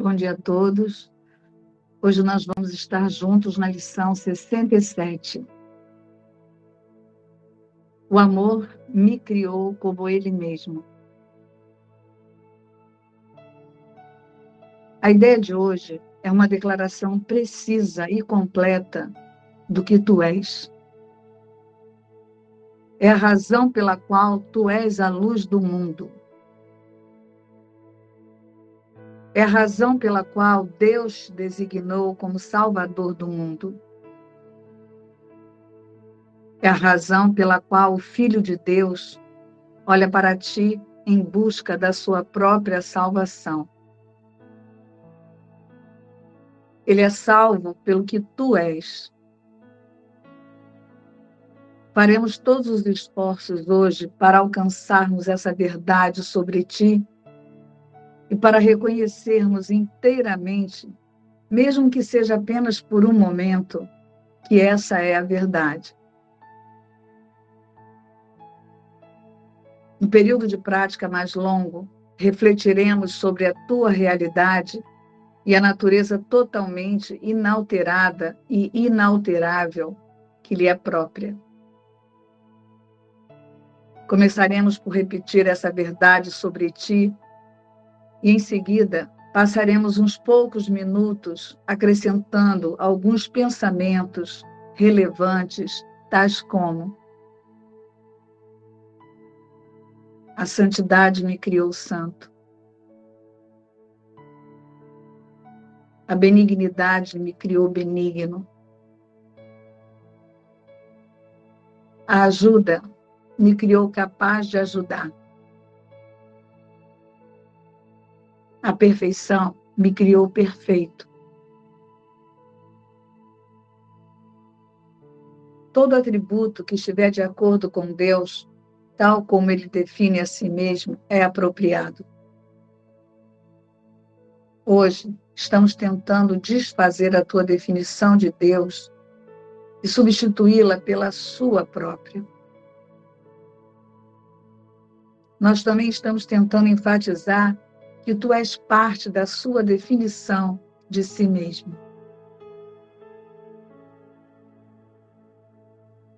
Bom dia a todos. Hoje nós vamos estar juntos na lição 67. O amor me criou como ele mesmo. A ideia de hoje é uma declaração precisa e completa do que tu és. É a razão pela qual tu és a luz do mundo. É a razão pela qual Deus te designou como Salvador do mundo. É a razão pela qual o Filho de Deus olha para ti em busca da sua própria salvação. Ele é salvo pelo que tu és. Faremos todos os esforços hoje para alcançarmos essa verdade sobre ti e para reconhecermos inteiramente, mesmo que seja apenas por um momento, que essa é a verdade. No período de prática mais longo, refletiremos sobre a tua realidade e a natureza totalmente inalterada e inalterável que lhe é própria. Começaremos por repetir essa verdade sobre ti e em seguida passaremos uns poucos minutos acrescentando alguns pensamentos relevantes, tais como: A santidade me criou santo. A benignidade me criou benigno. A ajuda me criou capaz de ajudar. A perfeição me criou perfeito. Todo atributo que estiver de acordo com Deus, tal como ele define a si mesmo, é apropriado. Hoje, estamos tentando desfazer a tua definição de Deus e substituí-la pela sua própria. Nós também estamos tentando enfatizar que tu és parte da sua definição de si mesmo.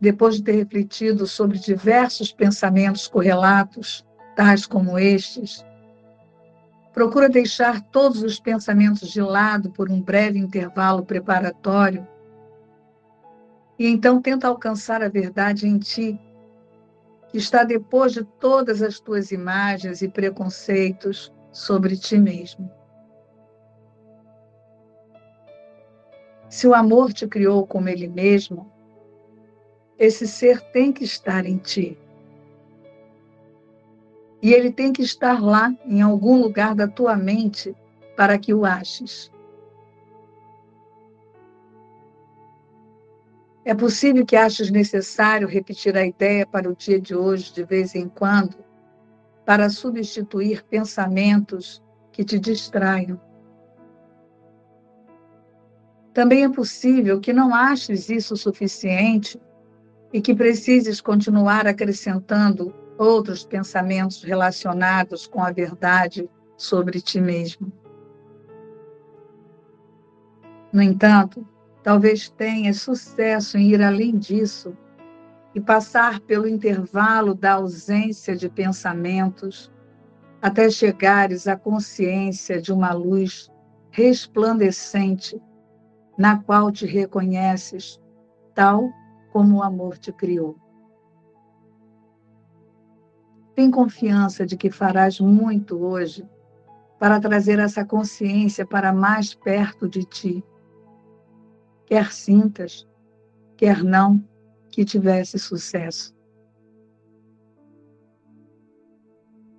Depois de ter refletido sobre diversos pensamentos correlatos, tais como estes, procura deixar todos os pensamentos de lado por um breve intervalo preparatório e então tenta alcançar a verdade em ti, que está depois de todas as tuas imagens e preconceitos, sobre ti mesmo. Se o amor te criou como ele mesmo, esse ser tem que estar em ti. E ele tem que estar lá, em algum lugar da tua mente, para que o aches. É possível que aches necessário repetir a ideia para o dia de hoje, de vez em quando, para substituir pensamentos que te distraiam. Também é possível que não aches isso suficiente e que precises continuar acrescentando outros pensamentos relacionados com a verdade sobre ti mesmo. No entanto, talvez tenhas sucesso em ir além disso e passar pelo intervalo da ausência de pensamentos até chegares à consciência de uma luz resplandecente na qual te reconheces tal como o amor te criou. Tem confiança de que farás muito hoje para trazer essa consciência para mais perto de ti. Quer sintas, quer não, que tivesse sucesso.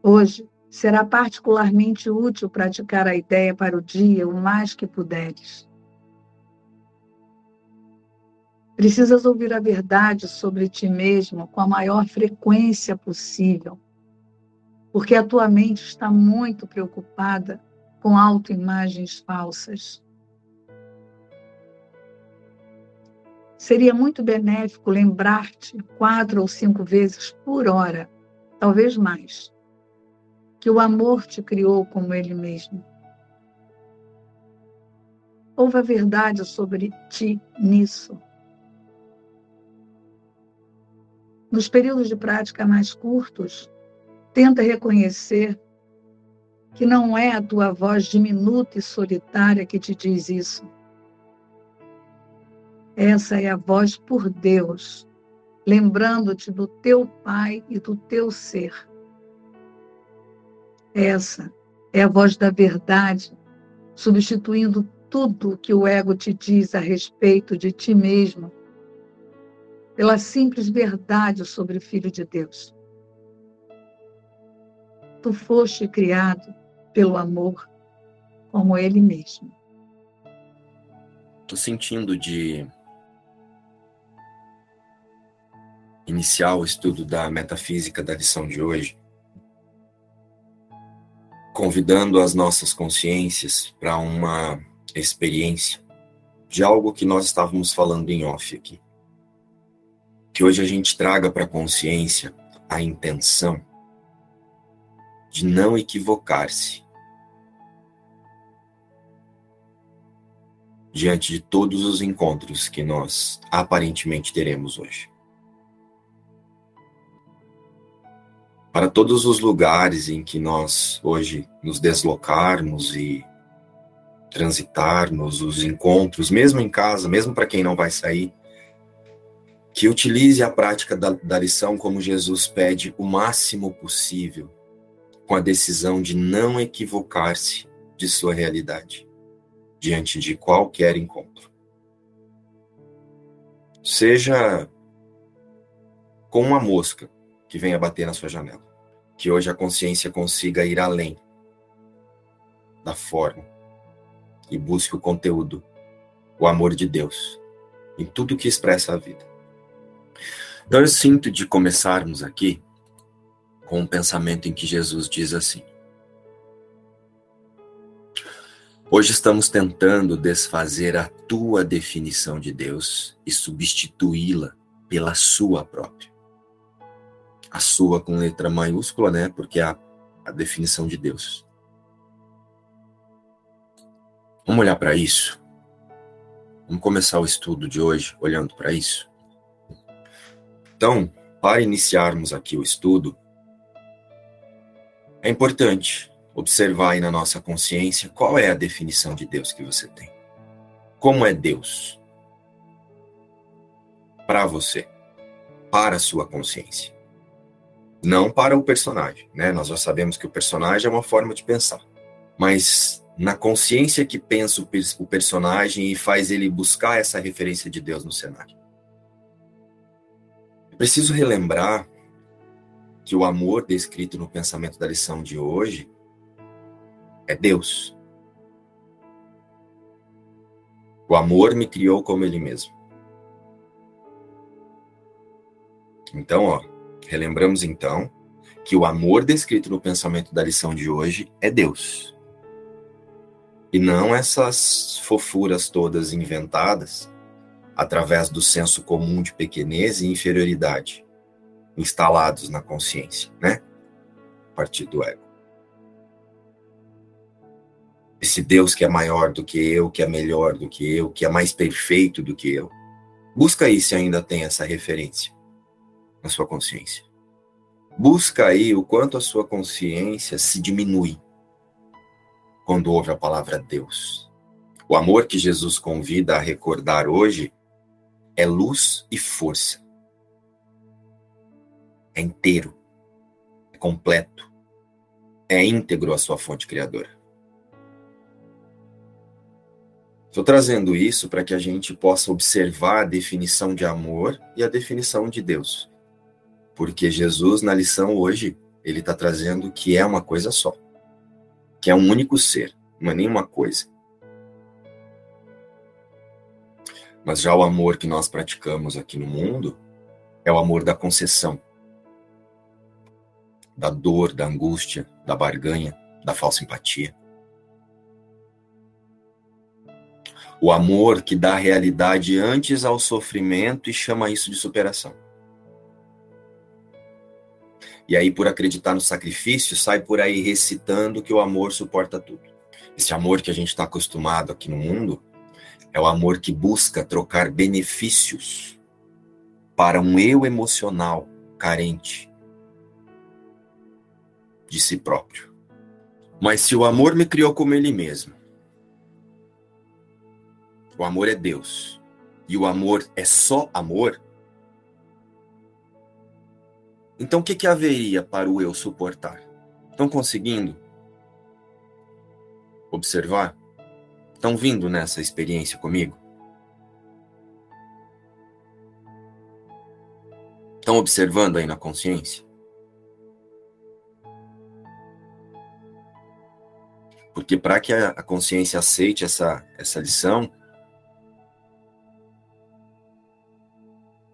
Hoje será particularmente útil praticar a ideia para o dia o mais que puderes. Precisas ouvir a verdade sobre ti mesmo com a maior frequência possível, porque a tua mente está muito preocupada com autoimagens falsas. Seria muito benéfico lembrar-te quatro ou cinco vezes por hora, talvez mais, que o amor te criou como ele mesmo. Ouve a verdade sobre ti nisso. Nos períodos de prática mais curtos, tenta reconhecer que não é a tua voz diminuta e solitária que te diz isso. Essa é a voz por Deus, lembrando-te do teu Pai e do teu ser. Essa é a voz da verdade, substituindo tudo que o ego te diz a respeito de ti mesmo, pela simples verdade sobre o Filho de Deus. Tu foste criado pelo amor como ele mesmo. Estou sentindo de iniciar o estudo da metafísica da lição de hoje, convidando as nossas consciências para uma experiência de algo que nós estávamos falando em off aqui. Que hoje a gente traga para a consciência a intenção de não equivocar-se diante de todos os encontros que nós aparentemente teremos hoje. Para todos os lugares em que nós hoje nos deslocarmos e transitarmos, os encontros, mesmo em casa, mesmo para quem não vai sair, que utilize a prática da, da lição como Jesus pede o máximo possível com a decisão de não equivocar-se de sua realidade diante de qualquer encontro. Seja com uma mosca que venha bater na sua janela, que hoje a consciência consiga ir além da forma e busque o conteúdo, o amor de Deus em tudo que expressa a vida. Então eu sinto de começarmos aqui com um pensamento em que Jesus diz assim: Hoje estamos tentando desfazer a tua definição de Deus e substituí-la pela sua própria. A sua com letra maiúscula, né? Porque é a, a definição de Deus. Vamos olhar para isso? Vamos começar o estudo de hoje olhando para isso? Então, para iniciarmos aqui o estudo, é importante observar aí na nossa consciência qual é a definição de Deus que você tem. Como é Deus para você, para a sua consciência. Não para o personagem, né? Nós já sabemos que o personagem é uma forma de pensar. Mas na consciência que pensa o personagem e faz ele buscar essa referência de Deus no cenário. Preciso relembrar que o amor descrito no pensamento da lição de hoje é Deus. O amor me criou como ele mesmo. Então, ó, relembramos então que o amor descrito no pensamento da lição de hoje é Deus. E não essas fofuras todas inventadas através do senso comum de pequenez e inferioridade instalados na consciência, né? A partir do ego. Esse Deus que é maior do que eu, que é melhor do que eu, que é mais perfeito do que eu. Busca aí se ainda tem essa referência na sua consciência. Busca aí o quanto a sua consciência se diminui quando ouve a palavra Deus. O amor que Jesus convida a recordar hoje é luz e força é inteiro, é completo, é íntegro a sua fonte criadora. Estou trazendo isso para que a gente possa observar a definição de amor e a definição de Deus. Porque Jesus, na lição hoje, ele está trazendo que é uma coisa só. Que é um único ser, não é nenhuma coisa. Mas já o amor que nós praticamos aqui no mundo é o amor da concessão da dor, da angústia, da barganha, da falsa empatia. O amor que dá realidade antes ao sofrimento e chama isso de superação. E aí, por acreditar no sacrifício, sai por aí recitando que o amor suporta tudo. Esse amor que a gente está acostumado aqui no mundo É o amor que busca trocar benefícios para um eu emocional carente de si próprio. Mas se o amor me criou como ele mesmo, o amor é Deus, e o amor é só amor, então o que, que haveria para o eu suportar? Estão conseguindo observar? Estão vindo nessa experiência comigo? Estão observando aí na consciência? Porque para que a consciência aceite essa, essa lição,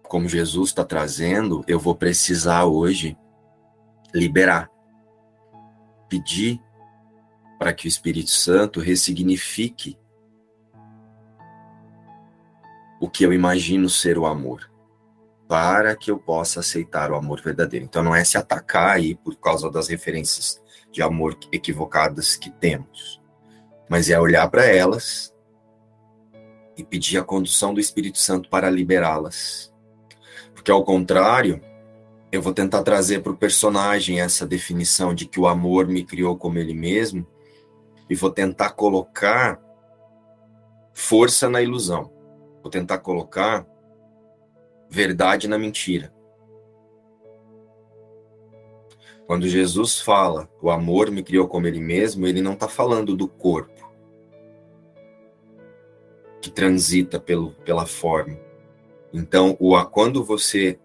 como Jesus está trazendo, eu vou precisar hoje liberar, pedir para que o Espírito Santo ressignifique o que eu imagino ser o amor, para que eu possa aceitar o amor verdadeiro. Então não é se atacar aí por causa das referências de amor equivocadas que temos, mas é olhar para elas e pedir a condução do Espírito Santo para liberá-las. Porque ao contrário, eu vou tentar trazer para o personagem essa definição de que o amor me criou como ele mesmo, e vou tentar colocar força na ilusão. Vou tentar colocar verdade na mentira. Quando Jesus fala, o amor me criou como ele mesmo, ele não está falando do corpo que transita pelo, pela forma. Então, o, quando você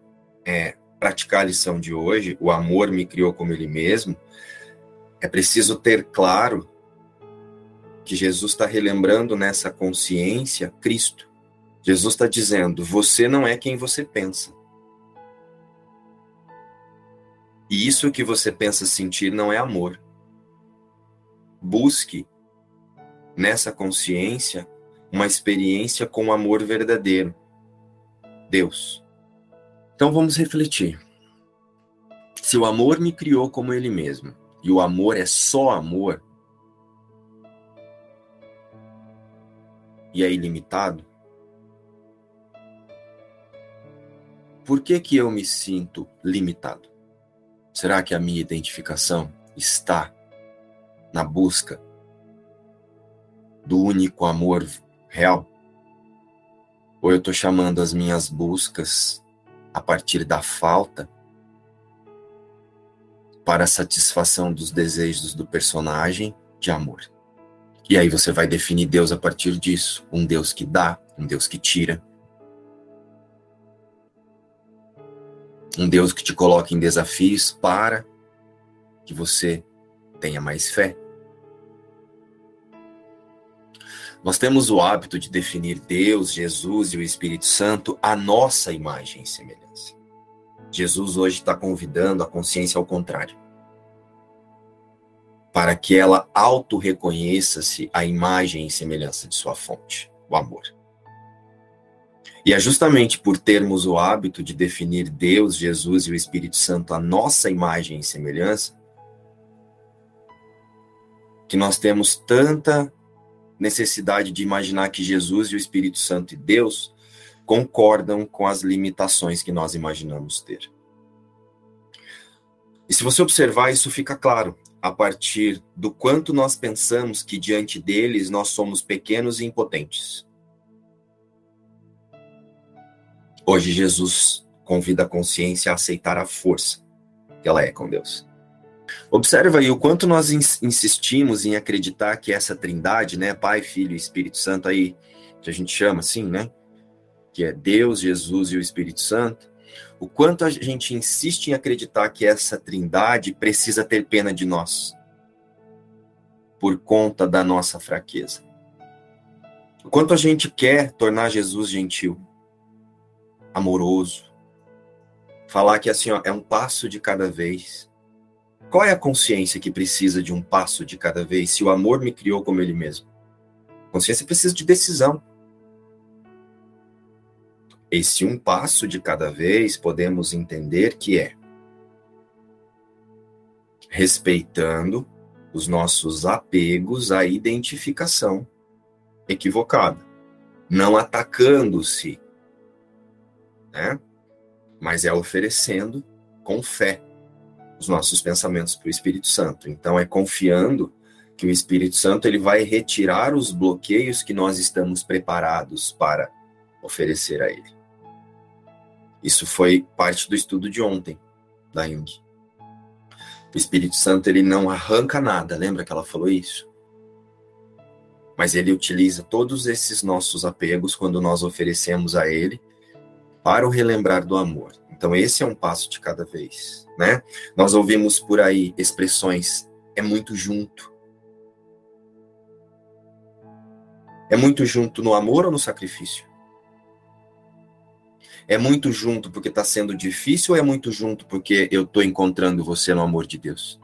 é, praticar a lição de hoje, o amor me criou como ele mesmo, é preciso ter claro que Jesus está relembrando nessa consciência Cristo. Jesus está dizendo: você não é quem você pensa. E isso que você pensa sentir não é amor. Busque nessa consciência uma experiência com o amor verdadeiro. Deus. Então vamos refletir. Se o amor me criou como ele mesmo, e o amor é só amor, e é ilimitado? Por que, que eu me sinto limitado? Será que a minha identificação está na busca do único amor real? Ou eu estou chamando as minhas buscas a partir da falta para a satisfação dos desejos do personagem de amor? E aí você vai definir Deus a partir disso. Um Deus que dá, um Deus que tira. Um Deus que te coloca em desafios para que você tenha mais fé. Nós temos o hábito de definir Deus, Jesus e o Espírito Santo a nossa imagem e semelhança. Jesus hoje está convidando a consciência ao contrário para que ela auto-reconheça-se a imagem e semelhança de sua fonte, o amor. E é justamente por termos o hábito de definir Deus, Jesus e o Espírito Santo a nossa imagem e semelhança, que nós temos tanta necessidade de imaginar que Jesus e o Espírito Santo e Deus concordam com as limitações que nós imaginamos ter. E se você observar, isso fica claro a partir do quanto nós pensamos que diante deles nós somos pequenos e impotentes. Hoje Jesus convida a consciência a aceitar a força que ela é com Deus. Observa aí o quanto nós insistimos em acreditar que essa trindade, né, Pai, Filho e Espírito Santo aí, que a gente chama assim, né, que é Deus, Jesus e o Espírito Santo, o quanto a gente insiste em acreditar que essa trindade precisa ter pena de nós, por conta da nossa fraqueza. O quanto a gente quer tornar Jesus gentil, amoroso, falar que assim, ó, é um passo de cada vez. Qual é a consciência que precisa de um passo de cada vez se o amor me criou como ele mesmo? A consciência precisa de decisão. Esse um passo de cada vez podemos entender que é respeitando os nossos apegos à identificação equivocada. não atacando-se, né? Mas é oferecendo com fé os nossos pensamentos para o Espírito Santo. Então é confiando que o Espírito Santo ele vai retirar os bloqueios que nós estamos preparados para oferecer a ele. Isso foi parte do estudo de ontem da Jung. O Espírito Santo ele não arranca nada, lembra que ela falou isso? Mas ele utiliza todos esses nossos apegos quando nós oferecemos a ele para o relembrar do amor. Então esse é um passo de cada vez, né? Nós ouvimos por aí expressões é muito junto. É muito junto no amor ou no sacrifício? É muito junto porque está sendo difícil ou é muito junto porque eu estou encontrando você no amor de Deus?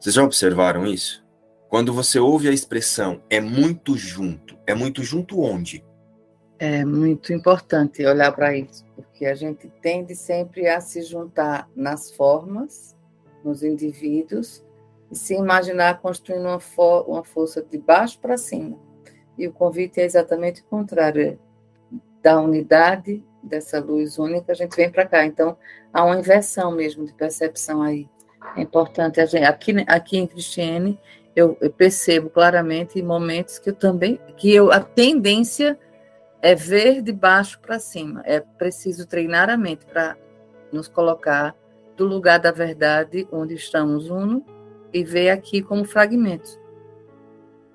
Vocês já observaram isso? Quando você ouve a expressão é muito junto, é muito junto onde? É muito importante olhar para isso, porque a gente tende sempre a se juntar nas formas, nos indivíduos, e se imaginar construindo uma, for uma força de baixo para cima. E o convite é exatamente o contrário, é da unidade dessa luz única, a gente vem para cá. Então, há uma inversão mesmo de percepção aí. É importante a gente. Aqui, aqui em Cristiane, eu, eu percebo claramente momentos que eu também. que eu, a tendência é ver de baixo para cima. É preciso treinar a mente para nos colocar do lugar da verdade, onde estamos uno, e ver aqui como fragmentos.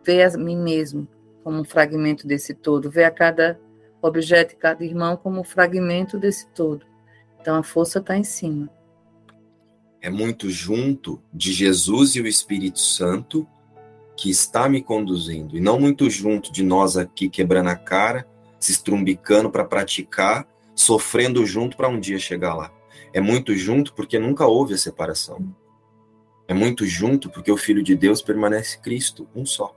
Ver a mim mesmo como um fragmento desse todo. Ver a cada objeto e cada irmão como fragmento desse todo. Então a força está em cima. É muito junto de Jesus e o Espírito Santo que está me conduzindo, e não muito junto de nós aqui quebrando a cara, se estrumbicando para praticar, sofrendo junto para um dia chegar lá. É muito junto porque nunca houve a separação. É muito junto porque o Filho de Deus permanece Cristo, um só.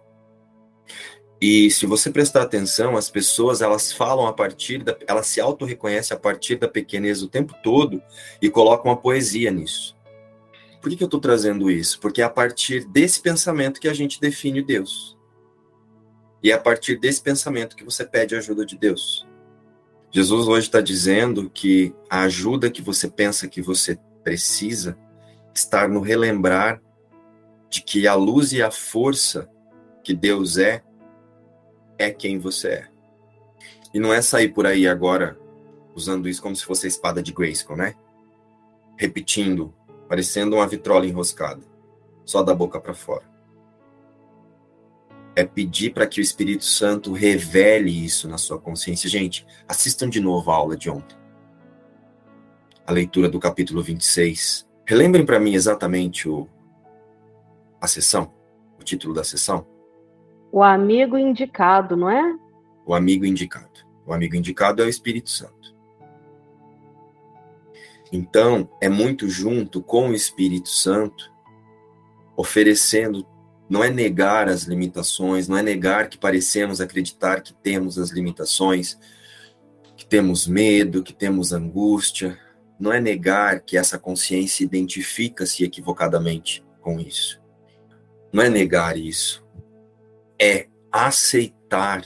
E se você prestar atenção, as pessoas elas falam a partir da, elas se auto-reconhecem a partir da pequenez o tempo todo e colocam a poesia nisso. Por que, que eu estou trazendo isso? Porque é a partir desse pensamento que a gente define Deus. E é a partir desse pensamento que você pede a ajuda de Deus. Jesus hoje está dizendo que a ajuda que você pensa que você precisa está no relembrar de que a luz e a força que Deus é é quem você é. E não é sair por aí agora usando isso como se fosse a espada de Grayskull, né? Repetindo, parecendo uma vitrola enroscada, só da boca para fora. É pedir para que o Espírito Santo revele isso na sua consciência. Gente, assistam de novo a aula de ontem. A leitura do capítulo 26. Relembrem para mim exatamente o, a sessão, o título da sessão. O amigo indicado, não é? O amigo indicado. O amigo indicado é o Espírito Santo. Então, é muito junto com o Espírito Santo, oferecendo, não é negar as limitações, não é negar que parecemos acreditar que temos as limitações, que temos medo, que temos angústia, não é negar que essa consciência identifica-se equivocadamente com isso. Não é negar isso é aceitar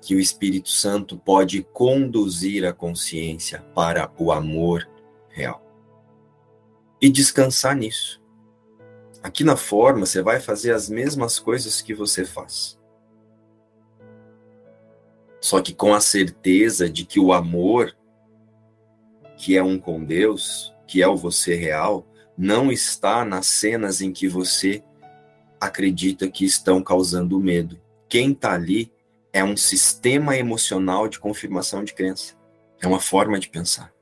que o Espírito Santo pode conduzir a consciência para o amor real. E descansar nisso. Aqui na forma, você vai fazer as mesmas coisas que você faz. Só que com a certeza de que o amor, que é um com Deus, que é o você real, não está nas cenas em que você acredita que estão causando medo. Quem está ali é um sistema emocional de confirmação de crença. É uma forma de pensar.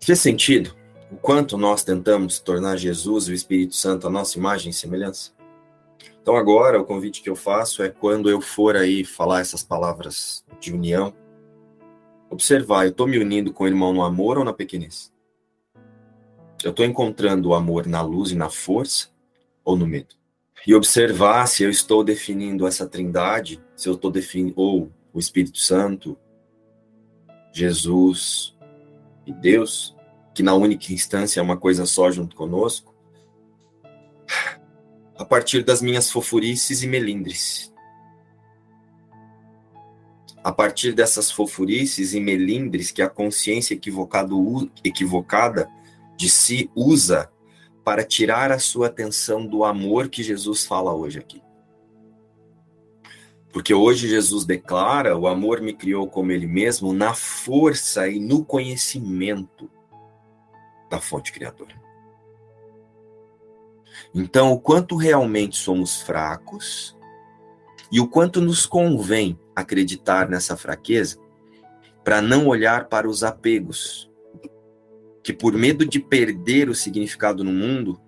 Fez sentido? O quanto nós tentamos tornar Jesus e o Espírito Santo a nossa imagem e semelhança? Então agora o convite que eu faço é quando eu for aí falar essas palavras de união, observar, eu estou me unindo com o irmão no amor ou na pequenez? Eu estou encontrando o amor na luz e na força ou no medo? e observar se eu estou definindo essa trindade, se eu estou definindo, ou o Espírito Santo, Jesus e Deus, que na única instância é uma coisa só junto conosco, a partir das minhas fofurices e melindres. a partir dessas fofurices e melindres que a consciência equivocada de si usa para tirar a sua atenção do amor que Jesus fala hoje aqui. Porque hoje Jesus declara: o amor me criou como ele mesmo, na força e no conhecimento da fonte criadora. Então, o quanto realmente somos fracos e o quanto nos convém acreditar nessa fraqueza para não olhar para os apegos, que por medo de perder o significado no mundo,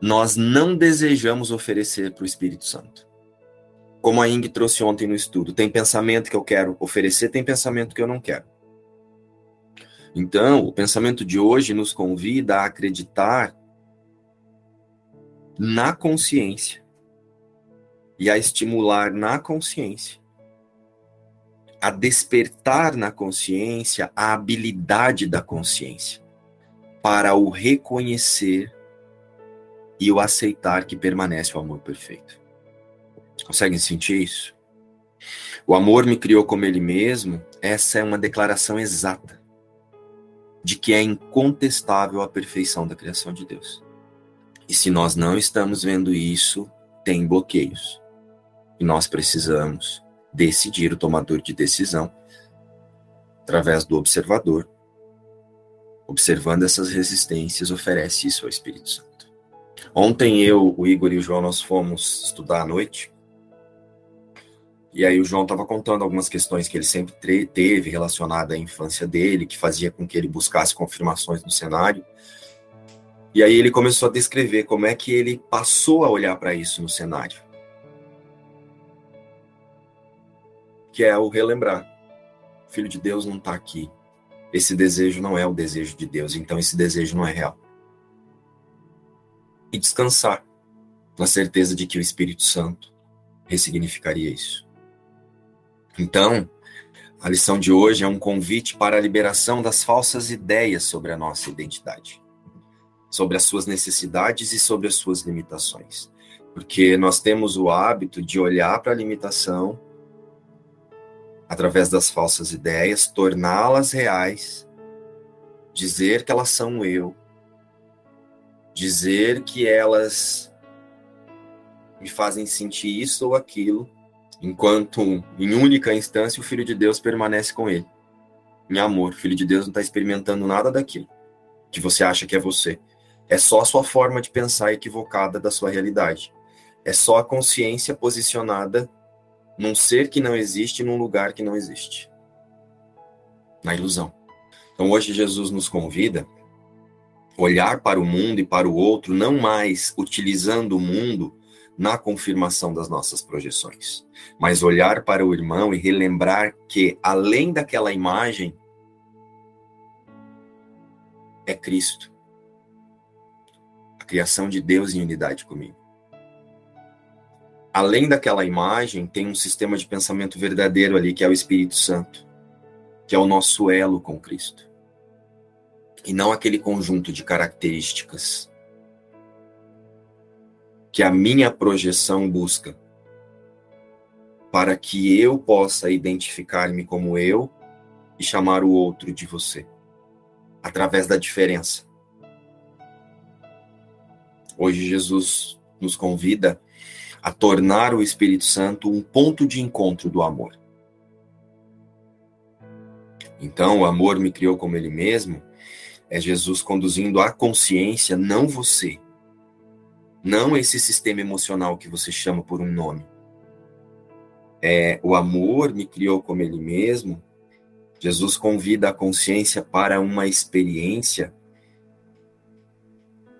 nós não desejamos oferecer para o Espírito Santo. Como a Ing trouxe ontem no estudo, tem pensamento que eu quero oferecer, tem pensamento que eu não quero. Então, o pensamento de hoje nos convida a acreditar na consciência e a estimular na consciência, a despertar na consciência a habilidade da consciência para o reconhecer e o aceitar que permanece o amor perfeito. Conseguem sentir isso? O amor me criou como ele mesmo, essa é uma declaração exata de que é incontestável a perfeição da criação de Deus. E se nós não estamos vendo isso, tem bloqueios. E nós precisamos decidir o tomador de decisão através do observador. Observando essas resistências, oferece isso ao Espírito Santo. Ontem eu, o Igor e o João, nós fomos estudar à noite. E aí o João estava contando algumas questões que ele sempre teve relacionada à infância dele, que fazia com que ele buscasse confirmações no cenário. E aí ele começou a descrever como é que ele passou a olhar para isso no cenário. Que é o relembrar. O Filho de Deus não está aqui. Esse desejo não é o desejo de Deus, então esse desejo não é real e descansar na certeza de que o Espírito Santo ressignificaria isso. Então, a lição de hoje é um convite para a liberação das falsas ideias sobre a nossa identidade, sobre as suas necessidades e sobre as suas limitações. Porque nós temos o hábito de olhar para a limitação através das falsas ideias, torná-las reais, dizer que elas são eu, dizer que elas me fazem sentir isso ou aquilo, enquanto em única instância o Filho de Deus permanece com ele. Em amor, o Filho de Deus não está experimentando nada daquilo que você acha que é você. É só a sua forma de pensar equivocada da sua realidade. É só a consciência posicionada num ser que não existe, num lugar que não existe. Na ilusão. Então hoje Jesus nos convida olhar para o mundo e para o outro, não mais utilizando o mundo na confirmação das nossas projeções, mas olhar para o irmão e relembrar que, além daquela imagem, é Cristo, a criação de Deus em unidade comigo. Além daquela imagem, tem um sistema de pensamento verdadeiro ali, que é o Espírito Santo, que é o nosso elo com Cristo. E não aquele conjunto de características que a minha projeção busca para que eu possa identificar-me como eu e chamar o outro de você, através da diferença. Hoje Jesus nos convida a tornar o Espírito Santo um ponto de encontro do amor. Então, o amor me criou como ele mesmo, é Jesus conduzindo a consciência, não você. Não esse sistema emocional que você chama por um nome. É, o amor me criou como ele mesmo. Jesus convida a consciência para uma experiência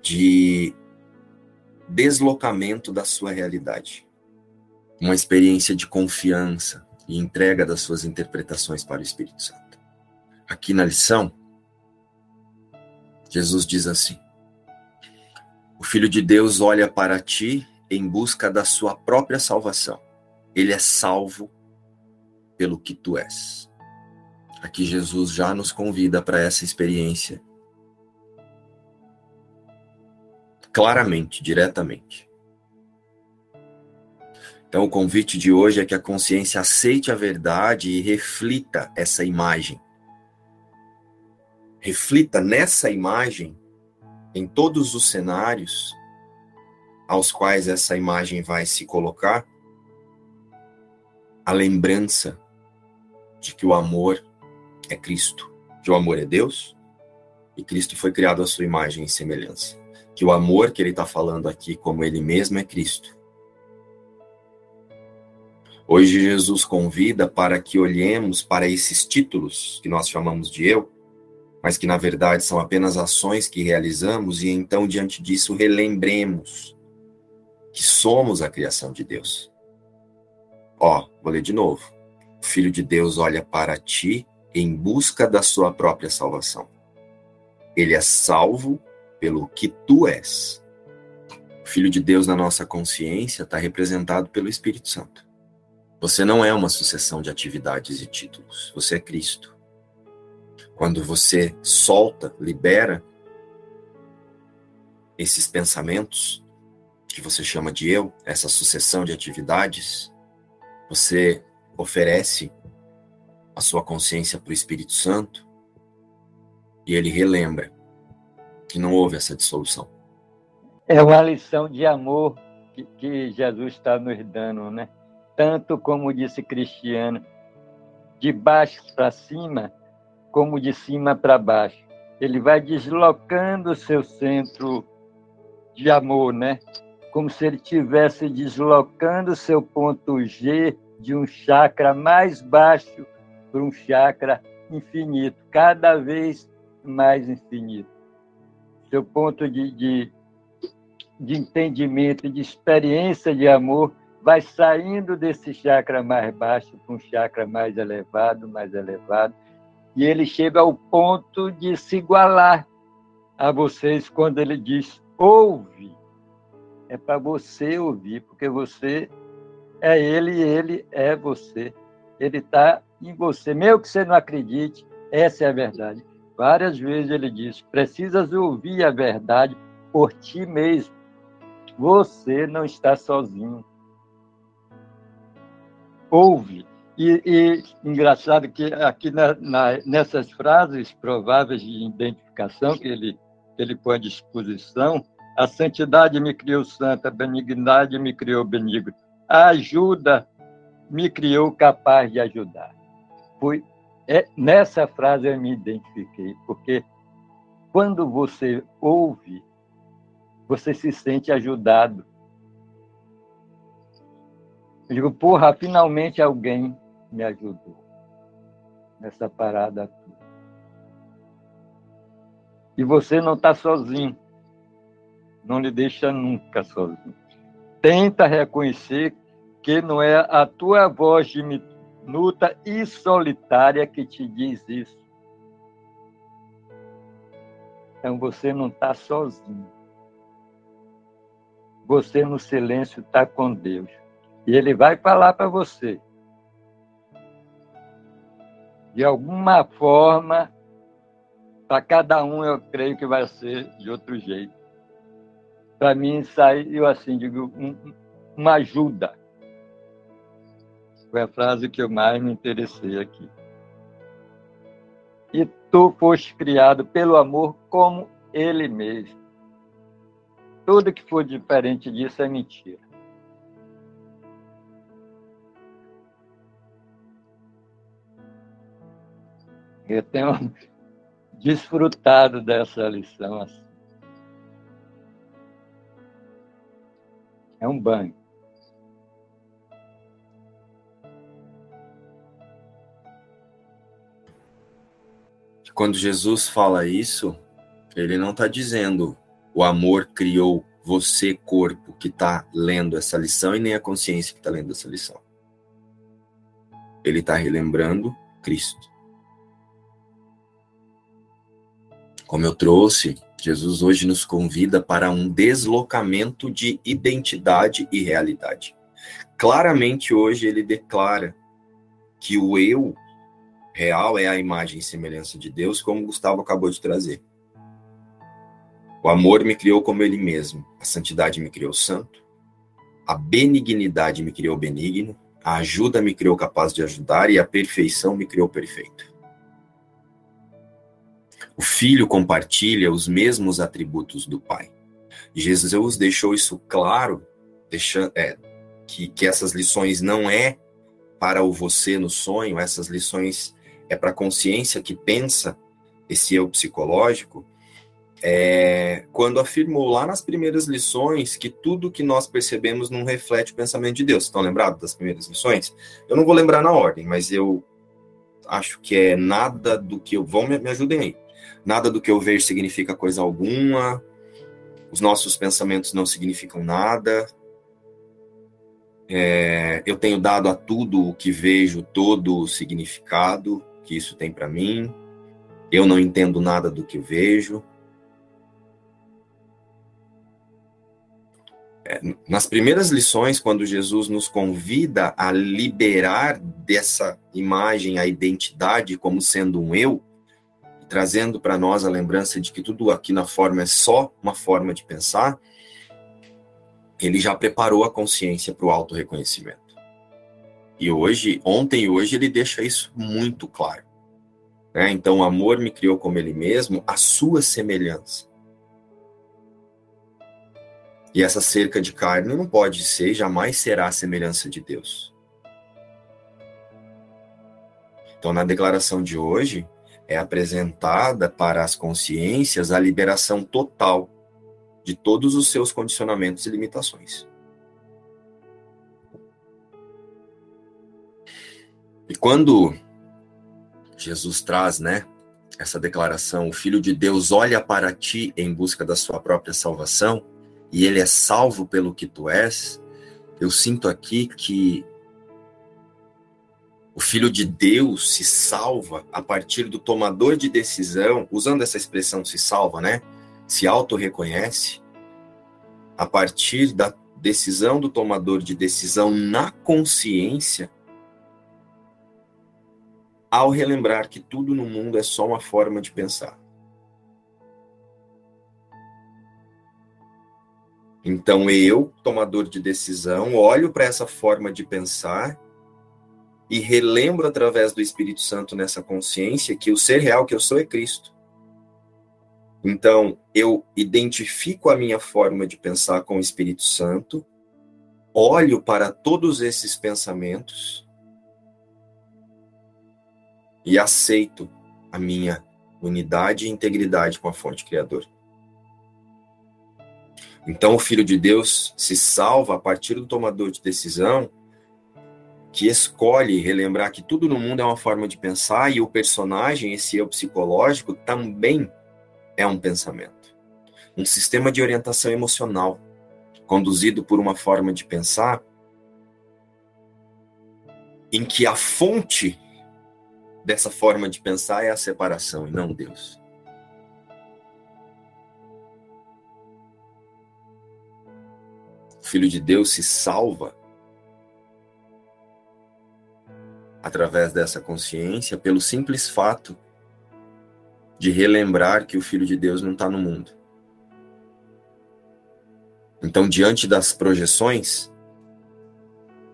de deslocamento da sua realidade. Uma experiência de confiança e entrega das suas interpretações para o Espírito Santo. Aqui na lição, Jesus diz assim: O Filho de Deus olha para ti em busca da sua própria salvação. Ele é salvo pelo que tu és. Aqui Jesus já nos convida para essa experiência. Claramente, diretamente. Então, o convite de hoje é que a consciência aceite a verdade e reflita essa imagem. Reflita nessa imagem, em todos os cenários aos quais essa imagem vai se colocar, a lembrança de que o amor é Cristo, que o amor é Deus e Cristo foi criado à sua imagem e semelhança. Que o amor que ele está falando aqui, como ele mesmo, é Cristo. Hoje Jesus convida para que olhemos para esses títulos que nós chamamos de eu, mas que na verdade são apenas ações que realizamos e então diante disso relembremos que somos a criação de Deus. Ó, vou ler de novo. O Filho de Deus olha para ti em busca da sua própria salvação. Ele é salvo pelo que tu és. O Filho de Deus na nossa consciência está representado pelo Espírito Santo. Você não é uma sucessão de atividades e títulos. Você é Cristo. Quando você solta, libera esses pensamentos que você chama de eu, essa sucessão de atividades, você oferece a sua consciência para o Espírito Santo e ele relembra que não houve essa dissolução. É uma lição de amor que, que Jesus está nos dando, né? Tanto como disse Cristiano, de baixo para cima, como de cima para baixo. Ele vai deslocando o seu centro de amor, né? Como se ele estivesse deslocando o seu ponto G de um chakra mais baixo para um chakra infinito, cada vez mais infinito. Seu ponto de, de, de entendimento, de experiência de amor, vai saindo desse chakra mais baixo para um chakra mais elevado, mais elevado, e ele chega ao ponto de se igualar a vocês quando ele diz: ouve. É para você ouvir, porque você é ele e ele é você. Ele está em você. Mesmo que você não acredite, essa é a verdade. Várias vezes ele diz: precisas ouvir a verdade por ti mesmo. Você não está sozinho. Ouve. E, e engraçado que aqui na, na, nessas frases prováveis de identificação que ele, que ele põe à disposição, a santidade me criou santa, a benignidade me criou benigno, a ajuda me criou capaz de ajudar foi é, nessa frase eu me identifiquei, porque quando você ouve, você se sente ajudado. Eu digo, porra, finalmente alguém me ajudou nessa parada toda. E você não está sozinho. Não lhe deixa nunca sozinho. Tenta reconhecer que não é a tua voz de nuta e solitária que te diz isso. Então você não está sozinho. Você no silêncio está com Deus. E Ele vai falar para você. De alguma forma, para cada um eu creio que vai ser de outro jeito. Para mim saiu assim, digo, um, uma ajuda foi a frase que eu mais me interessei aqui. E tu foste criado pelo amor como ele mesmo. Tudo que for diferente disso é mentira. Eu tenho desfrutado dessa lição assim. É um banho. quando Jesus fala isso, ele não está dizendo o amor criou você, corpo, que está lendo essa lição, e nem a consciência que está lendo essa lição. Ele está relembrando Cristo. Como eu trouxe, Jesus hoje nos convida para um deslocamento de identidade e realidade. Claramente, hoje, ele declara que o eu real é a imagem e semelhança de Deus, como Gustavo acabou de trazer. O amor me criou como ele mesmo, a santidade me criou santo, A benignidade me criou benigno, a ajuda me criou capaz de ajudar e a perfeição me criou perfeito. O filho compartilha os mesmos atributos do pai. Jesus deixou isso claro, deixando, é, que, que essas lições não é para o você no sonho, essas lições é para a consciência que pensa esse eu psicológico, é, quando afirmou lá nas primeiras lições que tudo que nós percebemos não reflete o pensamento de Deus. Estão lembrados das primeiras lições? Eu não vou lembrar na ordem, mas eu acho que é nada do que eu. Vão me, me ajudem aí. Nada do que eu vejo significa coisa alguma. Os nossos pensamentos não significam nada. É, eu tenho dado a tudo o que vejo todo o significado que isso tem para mim. Eu não entendo nada do que vejo. É, nas primeiras lições, quando Jesus nos convida a liberar dessa imagem a identidade como sendo um eu, trazendo para nós a lembrança de que tudo aqui na forma é só uma forma de pensar, ele já preparou a consciência para o auto-reconhecimento. E hoje, ontem e hoje, ele deixa isso muito claro. Né? Então, o amor me criou como ele mesmo, a sua semelhança. E essa cerca de carne não pode ser, jamais será a semelhança de Deus. Então, na declaração de hoje, é apresentada para as consciências a liberação total de todos os seus condicionamentos e limitações. E quando Jesus traz, né, essa declaração, o Filho de Deus olha para ti em busca da sua própria salvação, e ele é salvo pelo que tu és, eu sinto aqui que o Filho de Deus se salva a partir do tomador de decisão, usando essa expressão se salva, né? se auto-reconhece a partir da decisão do tomador de decisão na consciência, ao relembrar que tudo no mundo é só uma forma de pensar. Então eu, tomador de decisão, olho para essa forma de pensar e relembro através do Espírito Santo nessa consciência que o ser real que eu sou é Cristo. Então, eu identifico a minha forma de pensar com o Espírito Santo, olho para todos esses pensamentos e aceito a minha unidade e integridade com a fonte criadora. Então, o Filho de Deus se salva a partir do tomador de decisão que escolhe relembrar que tudo no mundo é uma forma de pensar e o personagem, esse eu psicológico, também é um pensamento. Um sistema de orientação emocional, conduzido por uma forma de pensar em que a fonte dessa forma de pensar é a separação e não Deus. O Filho de Deus se salva através dessa consciência pelo simples fato de relembrar que o Filho de Deus não está no mundo. Então, diante das projeções,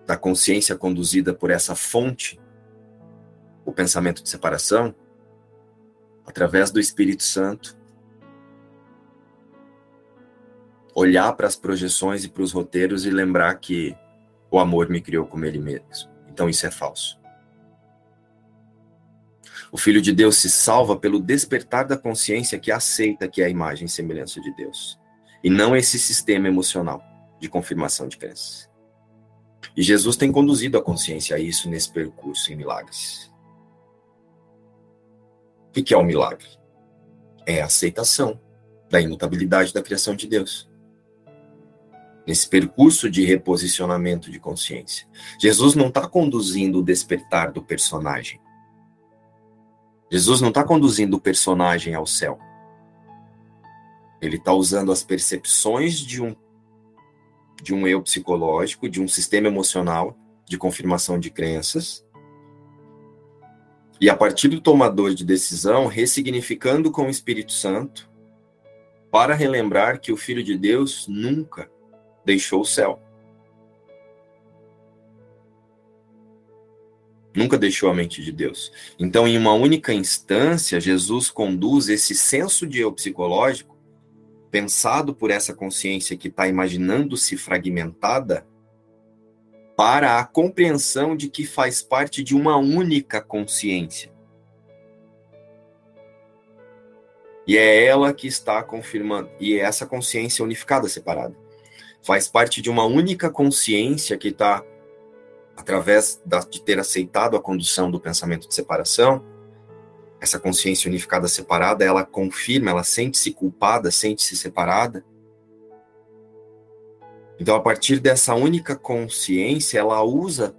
da consciência conduzida por essa fonte, o pensamento de separação, através do Espírito Santo, olhar para as projeções e para os roteiros e lembrar que o amor me criou como ele mesmo. Então, isso é falso. O Filho de Deus se salva pelo despertar da consciência que aceita que é a imagem e semelhança de Deus, e não esse sistema emocional de confirmação de crenças. E Jesus tem conduzido a consciência a isso nesse percurso em milagres. O que é o milagre? É a aceitação da imutabilidade da criação de Deus. Nesse percurso de reposicionamento de consciência. Jesus não está conduzindo o despertar do personagem. Jesus não está conduzindo o personagem ao céu. Ele está usando as percepções de um de um eu psicológico, de um sistema emocional de confirmação de crenças. E a partir do tomador de decisão, ressignificando com o Espírito Santo, para relembrar que o Filho de Deus nunca deixou o céu. Nunca deixou a mente de Deus. Então, em uma única instância, Jesus conduz esse senso de eu psicológico, pensado por essa consciência que está imaginando-se fragmentada, para a compreensão de que faz parte de uma única consciência. E é ela que está confirmando, e é essa consciência unificada, separada. Faz parte de uma única consciência que está através de ter aceitado a condução do pensamento de separação, essa consciência unificada separada, ela confirma, ela sente-se culpada, sente-se separada. Então, a partir dessa única consciência, ela usa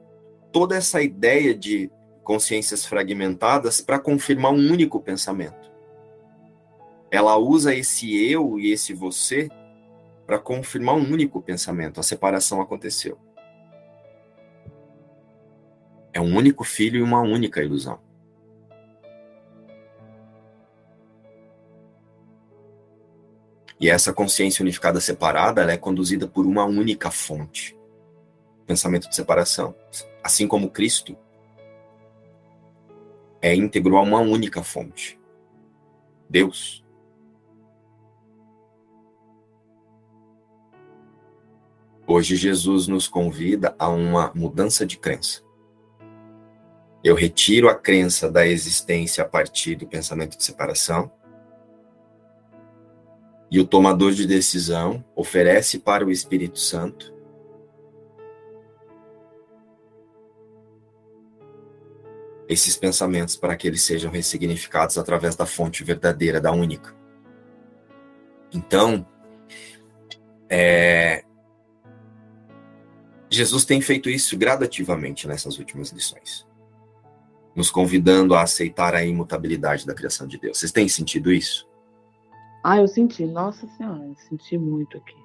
toda essa ideia de consciências fragmentadas para confirmar um único pensamento. Ela usa esse eu e esse você para confirmar um único pensamento. A separação aconteceu. É um único filho e uma única ilusão. E essa consciência unificada separada, ela é conduzida por uma única fonte. Pensamento de separação. Assim como Cristo é íntegro a uma única fonte. Deus. Hoje Jesus nos convida a uma mudança de crença. Eu retiro a crença da existência a partir do pensamento de separação. E o tomador de decisão oferece para o Espírito Santo esses pensamentos para que eles sejam ressignificados através da fonte verdadeira, da única. Então, é, Jesus tem feito isso gradativamente nessas últimas lições nos convidando a aceitar a imutabilidade da criação de Deus. Vocês têm sentido isso? Ah, eu senti. Nossa Senhora, eu senti muito aqui.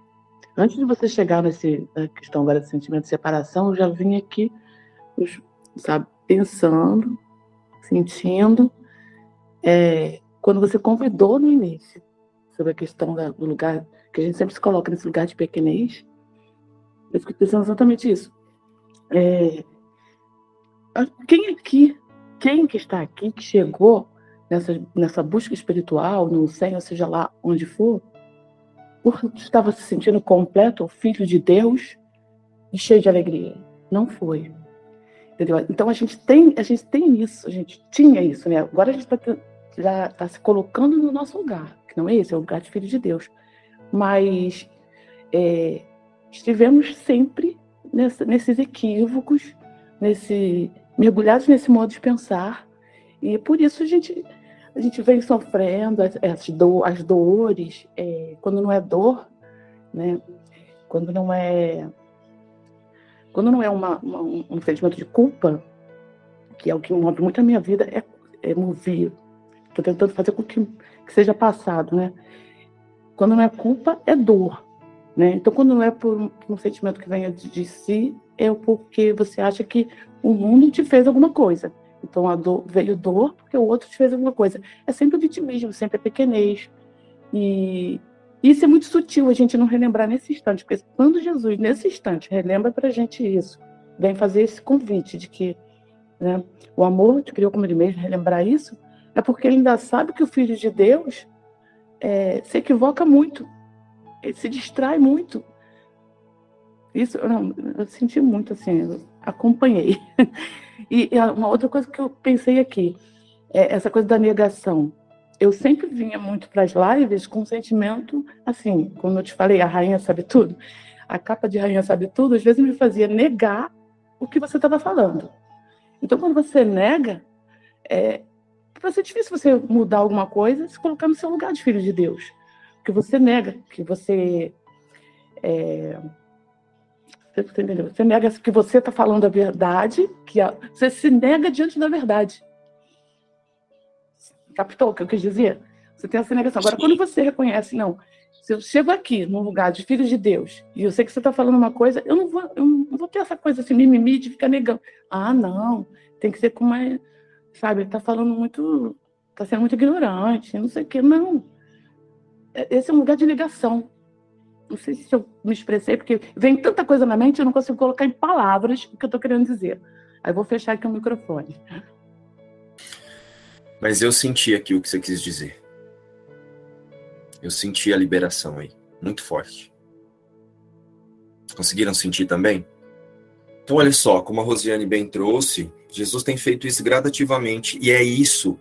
Antes de você chegar nesse, na questão agora de sentimento de separação, eu já vim aqui, sabe, pensando, sentindo. É, quando você convidou no início sobre a questão do lugar, que a gente sempre se coloca nesse lugar de pequenez, eu fiquei pensando exatamente isso. É, quem aqui quem que está aqui, que chegou nessa, nessa busca espiritual, no Senhor, seja lá onde for, estava se sentindo completo, filho de Deus e cheio de alegria. Não foi. Entendeu? Então a gente tem, a gente tem isso, a gente tinha isso, né? Agora a gente tá, já está se colocando no nosso lugar, que não é esse, é o lugar de filho de Deus. Mas é, estivemos sempre nessa, nesses equívocos, nesse mergulhados nesse modo de pensar. E por isso a gente, a gente vem sofrendo as, do, as dores, é, quando não é dor, né? quando não é quando não é uma, uma, um sentimento de culpa, que é o que move muito a minha vida, é, é mover. Estou tentando fazer com que, que seja passado, né? Quando não é culpa, é dor. Né? Então, quando não é por um, um sentimento que venha de, de si, é porque você acha que o mundo te fez alguma coisa. Então a dor, veio dor porque o outro te fez alguma coisa. É sempre o vitimismo, sempre a pequenez. E isso é muito sutil a gente não relembrar nesse instante, porque quando Jesus, nesse instante, relembra para a gente isso, vem fazer esse convite de que né, o amor te criou como ele mesmo, relembrar isso, é porque ele ainda sabe que o Filho de Deus é, se equivoca muito, ele se distrai muito, isso não, eu senti muito assim, acompanhei. E uma outra coisa que eu pensei aqui, é essa coisa da negação. Eu sempre vinha muito para as lives com um sentimento assim, como eu te falei, a rainha sabe tudo. A capa de rainha sabe tudo, às vezes me fazia negar o que você estava falando. Então, quando você nega, é, vai ser difícil você mudar alguma coisa se colocar no seu lugar de filho de Deus. Porque você nega, que você é, você entendeu? Você nega que você está falando a verdade, que a, você se nega diante da verdade. Captou o que eu quis dizer? Você tem essa negação. Agora, quando você reconhece, não, se eu chego aqui num lugar de filho de Deus e eu sei que você está falando uma coisa, eu não vou, eu não vou ter essa coisa assim, mimimi de ficar negando. Ah, não, tem que ser com uma, sabe, está falando muito, está sendo muito ignorante, não sei o quê. Não. É, esse é um lugar de negação. Não sei se eu me expressei, porque vem tanta coisa na mente, eu não consigo colocar em palavras o que eu estou querendo dizer. Aí vou fechar aqui o microfone. Mas eu senti aqui o que você quis dizer. Eu senti a liberação aí, muito forte. Conseguiram sentir também? Então, olha só, como a Rosiane bem trouxe, Jesus tem feito isso gradativamente, e é isso,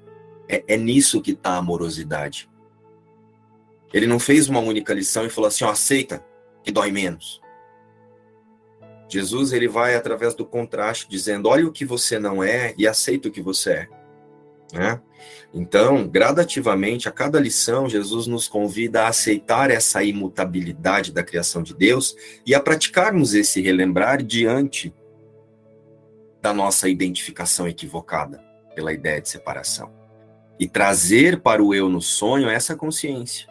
é, é nisso que está a amorosidade. Ele não fez uma única lição e falou assim: ó, aceita, que dói menos. Jesus ele vai através do contraste dizendo: olha o que você não é e aceita o que você é. Né? Então, gradativamente, a cada lição, Jesus nos convida a aceitar essa imutabilidade da criação de Deus e a praticarmos esse relembrar diante da nossa identificação equivocada pela ideia de separação. E trazer para o eu no sonho essa consciência.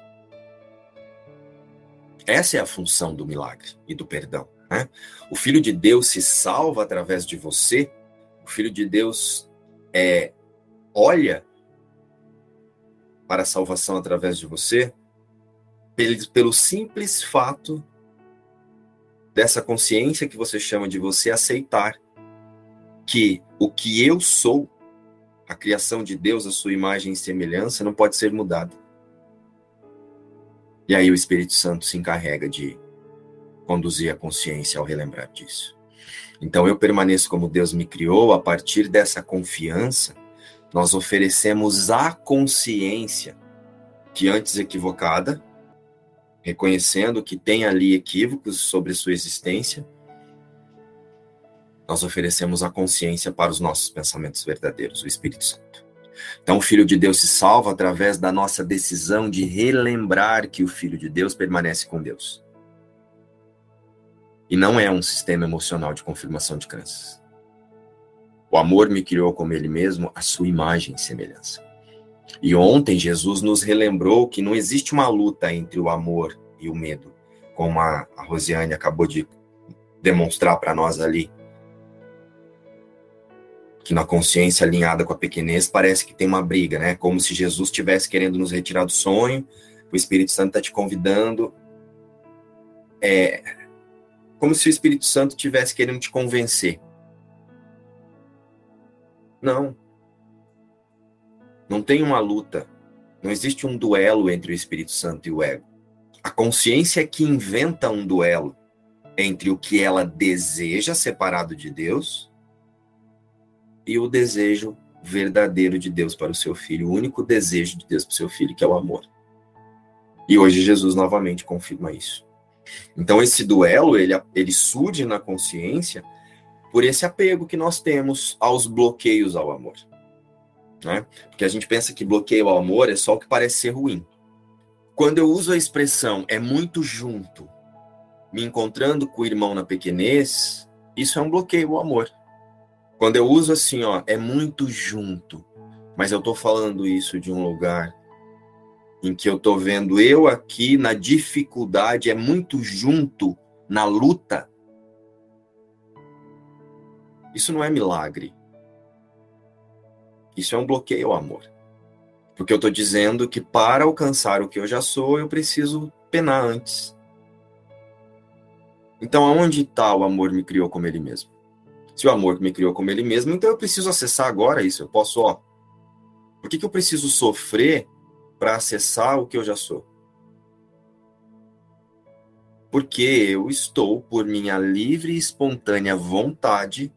Essa é a função do milagre e do perdão. Né? O Filho de Deus se salva através de você, o Filho de Deus é, olha para a salvação através de você, pelo, pelo simples fato dessa consciência que você chama de você aceitar que o que eu sou, a criação de Deus, a sua imagem e semelhança, não pode ser mudado. E aí o Espírito Santo se encarrega de conduzir a consciência ao relembrar disso. Então eu permaneço como Deus me criou, a partir dessa confiança, nós oferecemos a consciência que antes equivocada, reconhecendo que tem ali equívocos sobre sua existência, nós oferecemos a consciência para os nossos pensamentos verdadeiros, o Espírito Santo. Então, o Filho de Deus se salva através da nossa decisão de relembrar que o Filho de Deus permanece com Deus. E não é um sistema emocional de confirmação de crenças. O amor me criou como ele mesmo, a sua imagem e semelhança. E ontem Jesus nos relembrou que não existe uma luta entre o amor e o medo, como a, Rosiane acabou de demonstrar para nós ali. Que na consciência alinhada com a pequenez parece que tem uma briga, né? Como se Jesus estivesse querendo nos retirar do sonho, o Espírito Santo está te convidando. É, como se o Espírito Santo estivesse querendo te convencer. Não. Não tem uma luta. Não existe um duelo entre o Espírito Santo e o ego. A consciência é que inventa um duelo entre o que ela deseja separado de Deus e o desejo verdadeiro de Deus para o seu filho, o único desejo de Deus para o seu filho, que é o amor. E hoje Jesus novamente confirma isso. Então esse duelo, ele, ele surge na consciência por esse apego que nós temos aos bloqueios ao amor. Né? Porque a gente pensa que bloqueio ao amor é só o que parece ser ruim. Quando eu uso a expressão é muito junto, me encontrando com o irmão na pequenez, isso é um bloqueio ao amor. Quando eu uso assim, ó, é muito junto, mas eu tô falando isso de um lugar em que eu estou vendo eu aqui na dificuldade, é muito junto na luta. Isso não é milagre. Isso é um bloqueio ao amor. Porque eu estou dizendo que para alcançar o que eu já sou, eu preciso penar antes. Então, aonde está o amor me criou como ele mesmo? Se o amor me criou como ele mesmo, então eu preciso acessar agora isso. Eu posso, ó. Por que, que eu preciso sofrer para acessar o que eu já sou. Porque eu estou, por minha livre e espontânea vontade,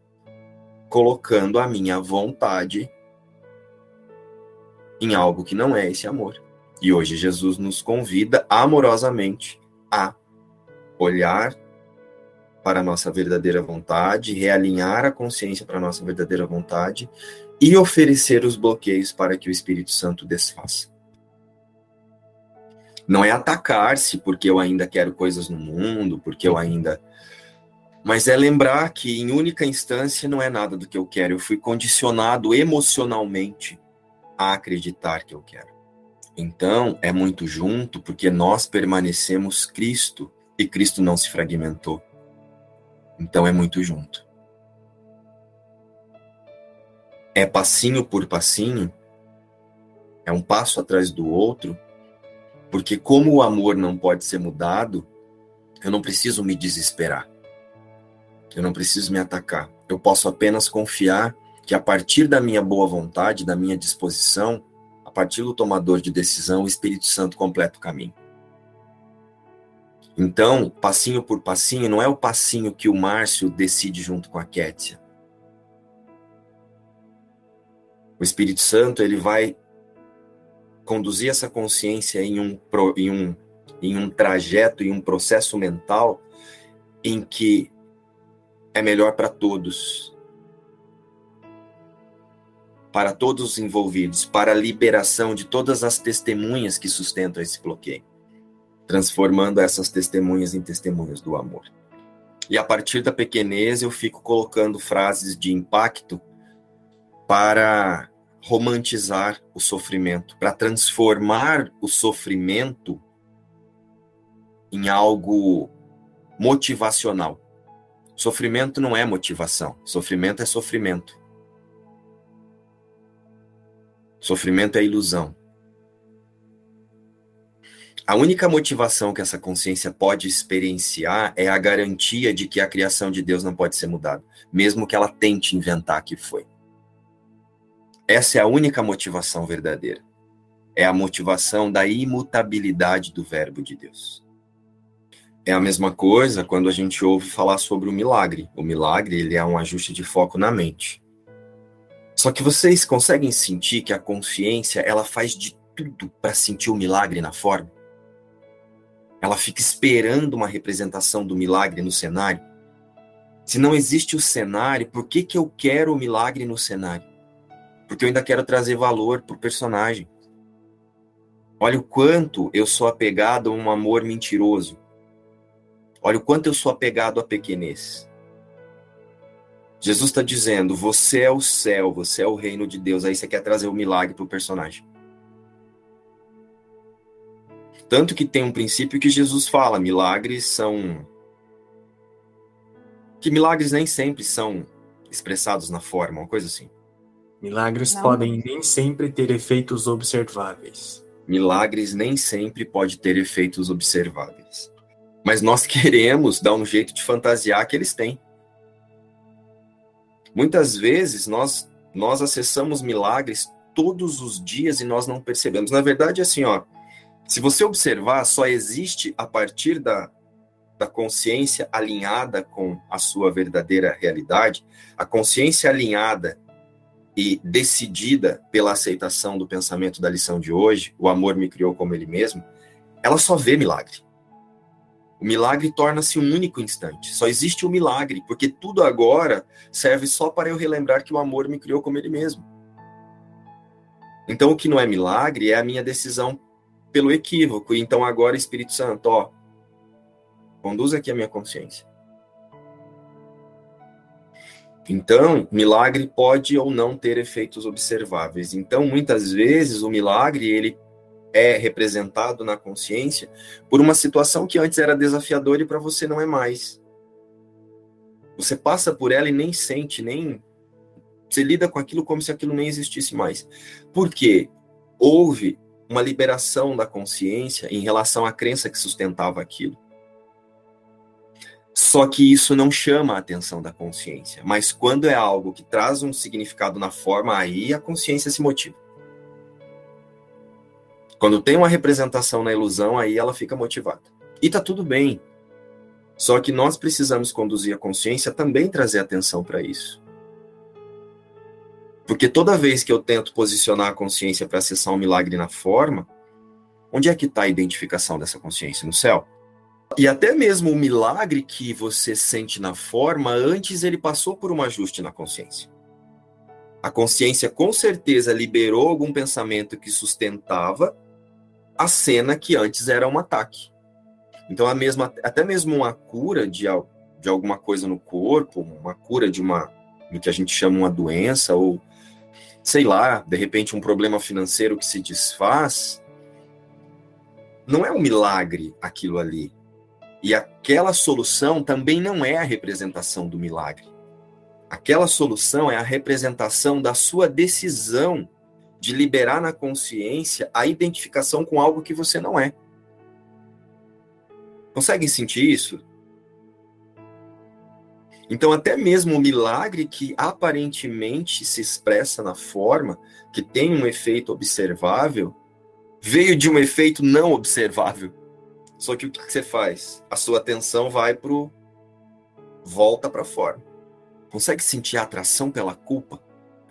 colocando a minha vontade em algo que não é esse amor. E hoje Jesus nos convida amorosamente a olhar para a nossa verdadeira vontade, realinhar a consciência para a nossa verdadeira vontade e oferecer os bloqueios para que o Espírito Santo desfaça. Não é atacar-se porque eu ainda quero coisas no mundo, porque eu ainda. Mas é lembrar que, em única instância, não é nada do que eu quero. Eu fui condicionado emocionalmente a acreditar que eu quero. Então, é muito junto porque nós permanecemos Cristo e Cristo não se fragmentou. Então, é muito junto. É passinho por passinho, é um passo atrás do outro, porque como o amor não pode ser mudado, eu não preciso me desesperar. Eu não preciso me atacar. Eu posso apenas confiar que a partir da minha boa vontade, da minha disposição, a partir do tomador de decisão, o Espírito Santo completa o caminho. Então, passinho por passinho, não é o passinho que o Márcio decide junto com a Kétia. O Espírito Santo, ele vai conduzir essa consciência em um, em um, em um trajeto, em um processo mental em que é melhor para todos, para todos os envolvidos, para a liberação de todas as testemunhas que sustentam esse bloqueio, transformando essas testemunhas em testemunhas do amor. E a partir da pequenez eu fico colocando frases de impacto para romantizar o sofrimento, para transformar o sofrimento em algo motivacional. Sofrimento não é motivação, sofrimento é sofrimento. Sofrimento é ilusão. A única motivação que essa consciência pode experienciar é a garantia de que a criação de Deus não pode ser mudada, mesmo que ela tente inventar que foi. Essa é a única motivação verdadeira. É a motivação da imutabilidade do Verbo de Deus. É a mesma coisa quando a gente ouve falar sobre o milagre. O milagre ele é um ajuste de foco na mente. Só que vocês conseguem sentir que a consciência ela faz de tudo para sentir o milagre na forma? Ela fica esperando uma representação do milagre no cenário? Se não existe o cenário, por que, que eu quero o milagre no cenário? Porque eu ainda quero trazer valor para o personagem. Olha o quanto eu sou apegado a um amor mentiroso. Olha o quanto eu sou apegado à pequenez. Jesus está dizendo: você é o céu, você é o reino de Deus. Aí você quer trazer o milagre para o personagem. Tanto que tem um princípio que Jesus fala: milagres são. Que milagres nem sempre são expressados na forma, uma coisa assim. Milagres Não. podem nem sempre ter efeitos observáveis. Milagres nem sempre pode ter efeitos observáveis. Mas nós queremos dar um jeito de fantasiar que eles têm. Muitas vezes nós nós acessamos milagres todos os dias e nós não percebemos. Na verdade, assim, ó, se você observar, só existe a partir da, da consciência alinhada com a sua verdadeira realidade, a consciência alinhada e decidida pela aceitação do pensamento da lição de hoje, o amor me criou como ele mesmo, ela só vê milagre. O milagre torna-se um único instante. Só existe o milagre, porque tudo agora serve só para eu relembrar que o amor me criou como ele mesmo. Então, o que não é milagre é a minha decisão pelo equívoco. Então, agora, Espírito Santo, ó, conduz aqui a minha consciência. Então, milagre pode ou não ter efeitos observáveis. Então, muitas vezes, o milagre, ele é representado na consciência por uma situação que antes era desafiadora e para você não é mais. Você passa por ela e nem sente, nem. Você lida com aquilo como se aquilo nem existisse mais. Por quê? Houve uma liberação da consciência em relação à crença que sustentava aquilo. Só que isso não chama a atenção da consciência. Mas quando é algo que traz um significado na forma, aí a consciência se motiva. Quando tem uma representação na ilusão, aí ela fica motivada. E tá tudo bem. Só que nós precisamos conduzir a consciência também trazer atenção para isso. Porque toda vez que eu tento posicionar a consciência para acessar um milagre na forma, onde é que está a identificação dessa consciência? No céu? E até mesmo o milagre que você sente na forma, antes ele passou por um ajuste na consciência. A consciência com certeza liberou algum pensamento que sustentava a cena que antes era um ataque. Então, a mesma, até mesmo uma cura de, de alguma coisa no corpo, uma cura de uma do que a gente chama uma doença, ou sei lá, de repente um problema financeiro que se desfaz, não é um milagre aquilo ali. E aquela solução também não é a representação do milagre. Aquela solução é a representação da sua decisão de liberar na consciência a identificação com algo que você não é. Conseguem sentir isso? Então, até mesmo o milagre que aparentemente se expressa na forma, que tem um efeito observável, veio de um efeito não observável. Só que o que você faz? A sua atenção vai para volta para fora. Consegue sentir a atração pela culpa?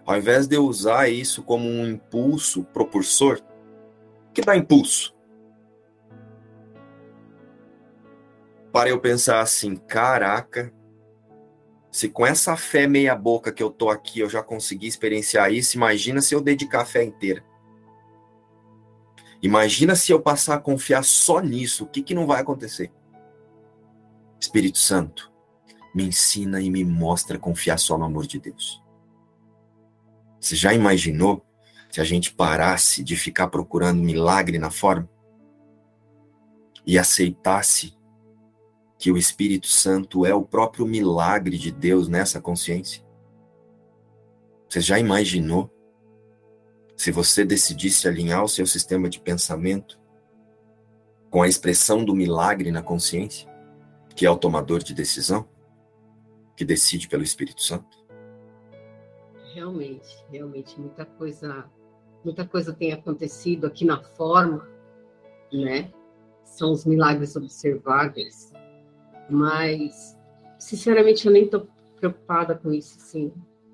Ao invés de eu usar isso como um impulso propulsor, que dá impulso? Para eu pensar assim, caraca, se com essa fé meia boca que eu tô aqui eu já consegui experienciar isso, imagina se eu dedicar a fé inteira. Imagina se eu passar a confiar só nisso, o que, que não vai acontecer? Espírito Santo, me ensina e me mostra a confiar só no amor de Deus. Você já imaginou se a gente parasse de ficar procurando milagre na forma e aceitasse que o Espírito Santo é o próprio milagre de Deus nessa consciência? Você já imaginou se você decidisse alinhar o seu sistema de pensamento com a expressão do milagre na consciência, que é o tomador de decisão, que decide pelo Espírito Santo? Realmente, realmente, muita coisa, muita coisa tem acontecido aqui na forma, né? São os milagres observáveis, mas, sinceramente, eu nem estou preocupada com isso, assim,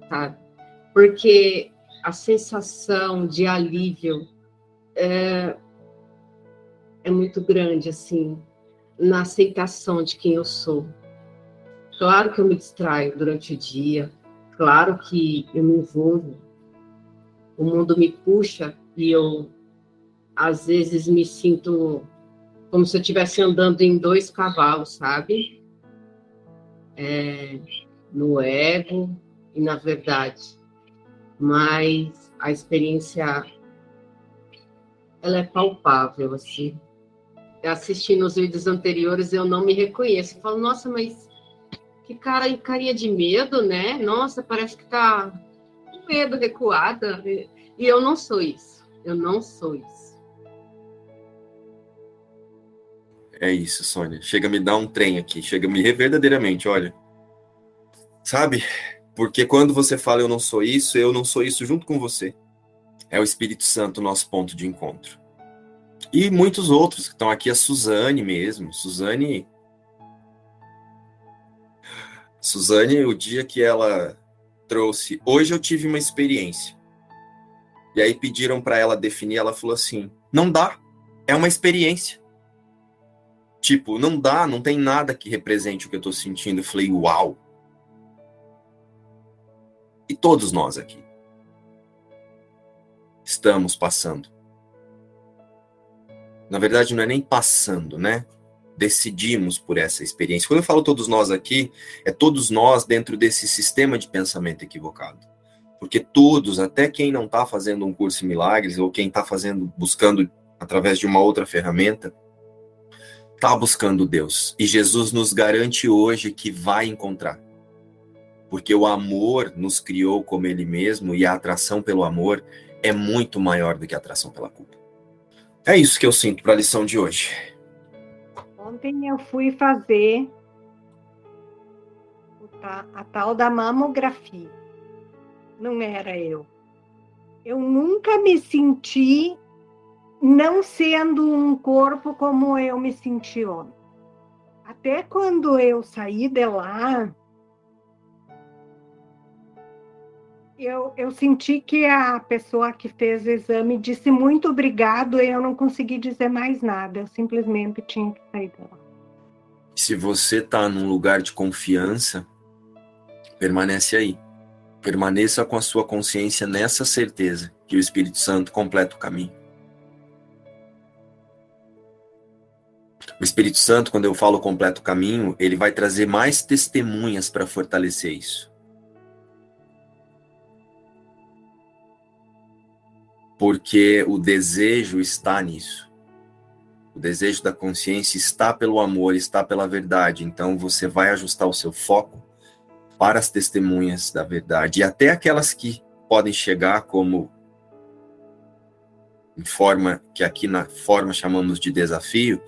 sabe? Porque a sensação de alívio é, é muito grande, assim, na aceitação de quem eu sou. Claro que eu me distraio durante o dia, claro que eu me envolvo, o mundo me puxa e eu, às vezes, me sinto como se eu estivesse andando em dois cavalos, sabe? É, no ego e na verdade mas a experiência ela é palpável assim. Assistindo os vídeos anteriores, eu não me reconheço. Eu falo, nossa, mas que cara, carinha de medo, né? Nossa, parece que tá com medo, recuada. E eu não sou isso. Eu não sou isso. É isso, Sônia. Chega a me dar um trem aqui. Chega a me verdadeiramente, olha. Sabe? Porque quando você fala eu não sou isso, eu não sou isso junto com você. É o Espírito Santo nosso ponto de encontro. E muitos outros que estão aqui, a Suzane mesmo. Suzane. Suzane, o dia que ela trouxe. Hoje eu tive uma experiência. E aí pediram para ela definir, ela falou assim: não dá, é uma experiência. Tipo, não dá, não tem nada que represente o que eu estou sentindo. Eu falei: uau, e todos nós aqui estamos passando. Na verdade, não é nem passando, né? Decidimos por essa experiência. Quando eu falo todos nós aqui, é todos nós dentro desse sistema de pensamento equivocado. Porque todos, até quem não está fazendo um curso em milagres, ou quem está fazendo, buscando através de uma outra ferramenta, está buscando Deus. E Jesus nos garante hoje que vai encontrar porque o amor nos criou como ele mesmo e a atração pelo amor é muito maior do que a atração pela culpa. É isso que eu sinto para a lição de hoje. Ontem eu fui fazer a tal da mamografia. Não era eu. Eu nunca me senti não sendo um corpo como eu me senti ontem. Até quando eu saí de lá, Eu, eu senti que a pessoa que fez o exame disse muito obrigado e eu não consegui dizer mais nada. Eu simplesmente tinha que sair dela. Se você está num lugar de confiança, permanece aí. Permaneça com a sua consciência nessa certeza que o Espírito Santo completa o caminho. O Espírito Santo, quando eu falo completo caminho, ele vai trazer mais testemunhas para fortalecer isso. porque o desejo está nisso. O desejo da consciência está pelo amor, está pela verdade. Então você vai ajustar o seu foco para as testemunhas da verdade e até aquelas que podem chegar como em forma que aqui na forma chamamos de desafio,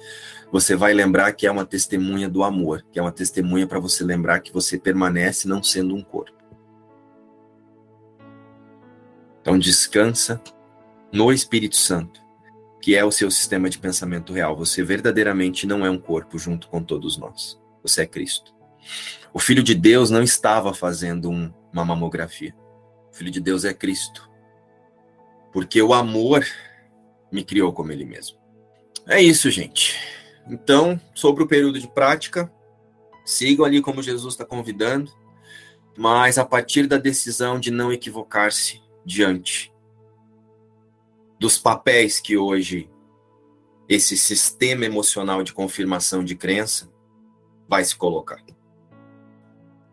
você vai lembrar que é uma testemunha do amor, que é uma testemunha para você lembrar que você permanece não sendo um corpo. Então descansa no Espírito Santo, que é o seu sistema de pensamento real. Você verdadeiramente não é um corpo junto com todos nós. Você é Cristo. O Filho de Deus não estava fazendo um, uma mamografia. O Filho de Deus é Cristo. Porque o amor me criou como ele mesmo. É isso, gente. Então, sobre o período de prática, sigam ali como Jesus está convidando, mas a partir da decisão de não equivocar-se diante dos papéis que hoje esse sistema emocional de confirmação de crença vai se colocar.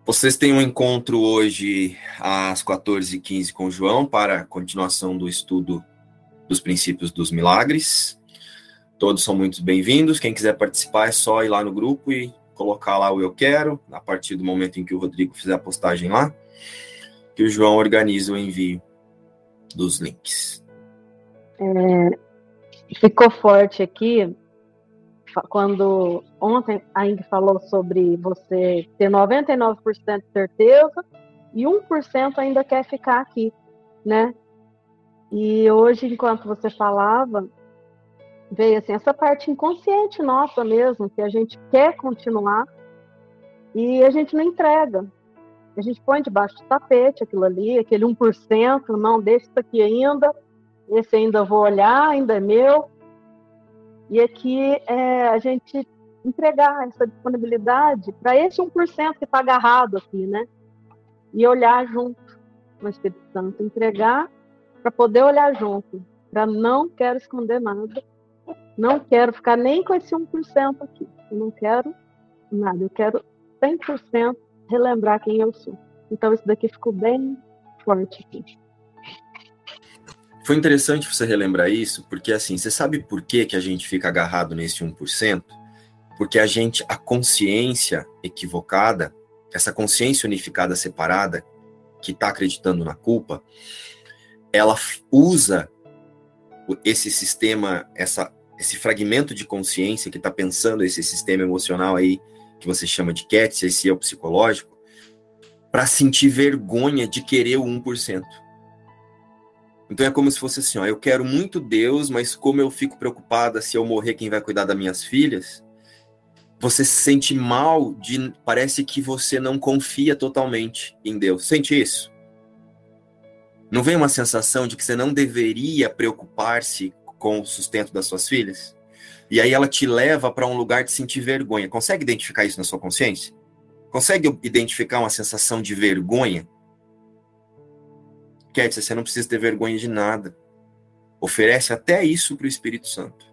Vocês têm um encontro hoje às 14h15 com o João para a continuação do estudo dos princípios dos milagres. Todos são muito bem-vindos. Quem quiser participar é só ir lá no grupo e colocar lá o eu quero, a partir do momento em que o Rodrigo fizer a postagem lá, que o João organiza o envio dos links. É, ficou forte aqui quando ontem a Ing falou sobre você ter 99% de certeza e 1% ainda quer ficar aqui, né? E hoje, enquanto você falava, veio assim essa parte inconsciente nossa mesmo, que a gente quer continuar e a gente não entrega. A gente põe debaixo do tapete aquilo ali, aquele 1%, não, deixa isso aqui ainda, esse ainda vou olhar, ainda é meu. E aqui é a gente entregar essa disponibilidade para esse 1% que está agarrado aqui, né? E olhar junto no Espírito Santo, entregar para poder olhar junto, para não quero esconder nada, não quero ficar nem com esse 1% aqui, eu não quero nada, eu quero 100% relembrar quem eu sou. Então isso daqui ficou bem forte aqui. Foi interessante você relembrar isso, porque assim, você sabe por que, que a gente fica agarrado nesse 1%? Porque a gente, a consciência equivocada, essa consciência unificada separada, que está acreditando na culpa, ela usa esse sistema, essa, esse fragmento de consciência que está pensando esse sistema emocional aí, que você chama de CATS, esse eu psicológico, para sentir vergonha de querer o 1%. Então é como se fosse assim, ó, eu quero muito Deus, mas como eu fico preocupada se eu morrer, quem vai cuidar das minhas filhas? Você se sente mal de parece que você não confia totalmente em Deus. Sente isso? Não vem uma sensação de que você não deveria preocupar-se com o sustento das suas filhas? E aí ela te leva para um lugar de sentir vergonha. Consegue identificar isso na sua consciência? Consegue identificar uma sensação de vergonha Cat, você não precisa ter vergonha de nada. Oferece até isso para o Espírito Santo.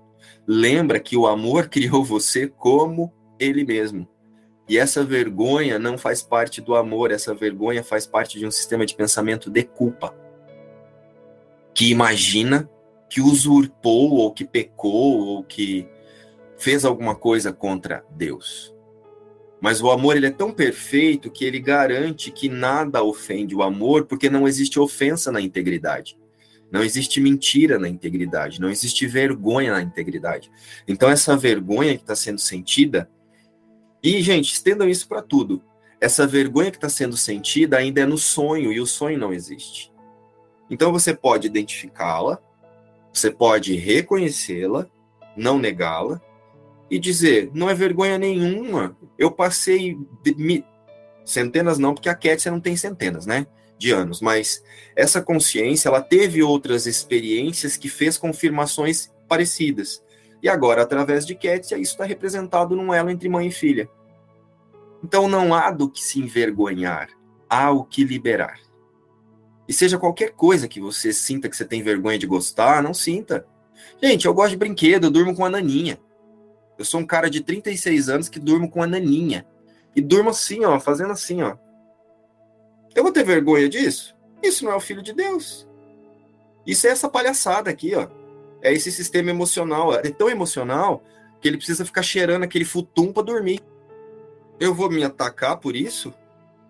Lembra que o amor criou você como ele mesmo. E essa vergonha não faz parte do amor, essa vergonha faz parte de um sistema de pensamento de culpa. Que imagina que usurpou, ou que pecou, ou que fez alguma coisa contra Deus. Mas o amor ele é tão perfeito que ele garante que nada ofende o amor, porque não existe ofensa na integridade. Não existe mentira na integridade, não existe vergonha na integridade. Então essa vergonha que está sendo sentida, e gente, estendam isso para tudo. Essa vergonha que está sendo sentida ainda é no sonho e o sonho não existe. Então você pode identificá-la, você pode reconhecê-la, não negá-la, e dizer: não é vergonha nenhuma. Eu passei centenas, não, porque a Kétia não tem centenas, né? De anos, mas essa consciência ela teve outras experiências que fez confirmações parecidas. E agora, através de Kétia, isso está representado num elo entre mãe e filha. Então não há do que se envergonhar, há o que liberar. E seja qualquer coisa que você sinta que você tem vergonha de gostar, não sinta. Gente, eu gosto de brinquedo, eu durmo com a naninha. Eu sou um cara de 36 anos que durmo com a naninha. E durmo assim, ó, fazendo assim, ó. Eu vou ter vergonha disso? Isso não é o filho de Deus. Isso é essa palhaçada aqui, ó. É esse sistema emocional. É tão emocional que ele precisa ficar cheirando aquele futum para dormir. Eu vou me atacar por isso?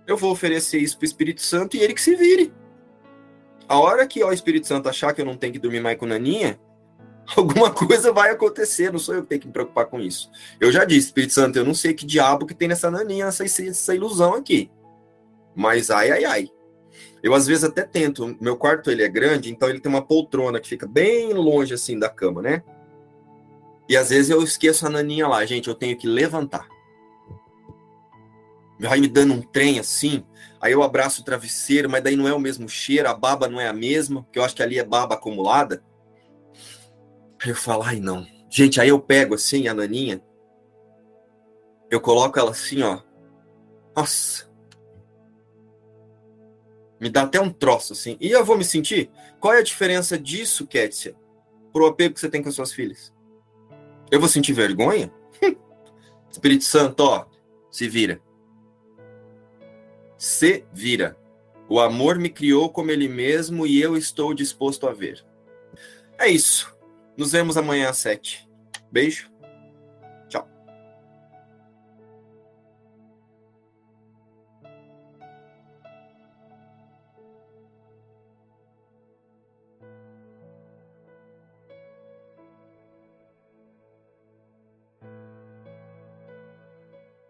Eu vou oferecer isso pro Espírito Santo e ele que se vire. A hora que o Espírito Santo achar que eu não tenho que dormir mais com naninha, alguma coisa vai acontecer, não sou eu que tenho que me preocupar com isso. Eu já disse, Espírito Santo, eu não sei que diabo que tem nessa naninha, essa, essa ilusão aqui. Mas ai, ai, ai. Eu às vezes até tento, meu quarto ele é grande, então ele tem uma poltrona que fica bem longe assim da cama, né? E às vezes eu esqueço a naninha lá, gente, eu tenho que levantar. Vai me dando um trem assim, aí eu abraço o travesseiro, mas daí não é o mesmo cheiro, a baba não é a mesma, porque eu acho que ali é baba acumulada. Aí eu falo, ai não. Gente, aí eu pego assim a naninha, eu coloco ela assim, ó. Nossa. Me dá até um troço assim. E eu vou me sentir? Qual é a diferença disso, Kétia, pro apego que você tem com as suas filhas? Eu vou sentir vergonha? Espírito Santo, ó, se vira. Se vira. O amor me criou como ele mesmo e eu estou disposto a ver. É isso. Nos vemos amanhã às sete. Beijo.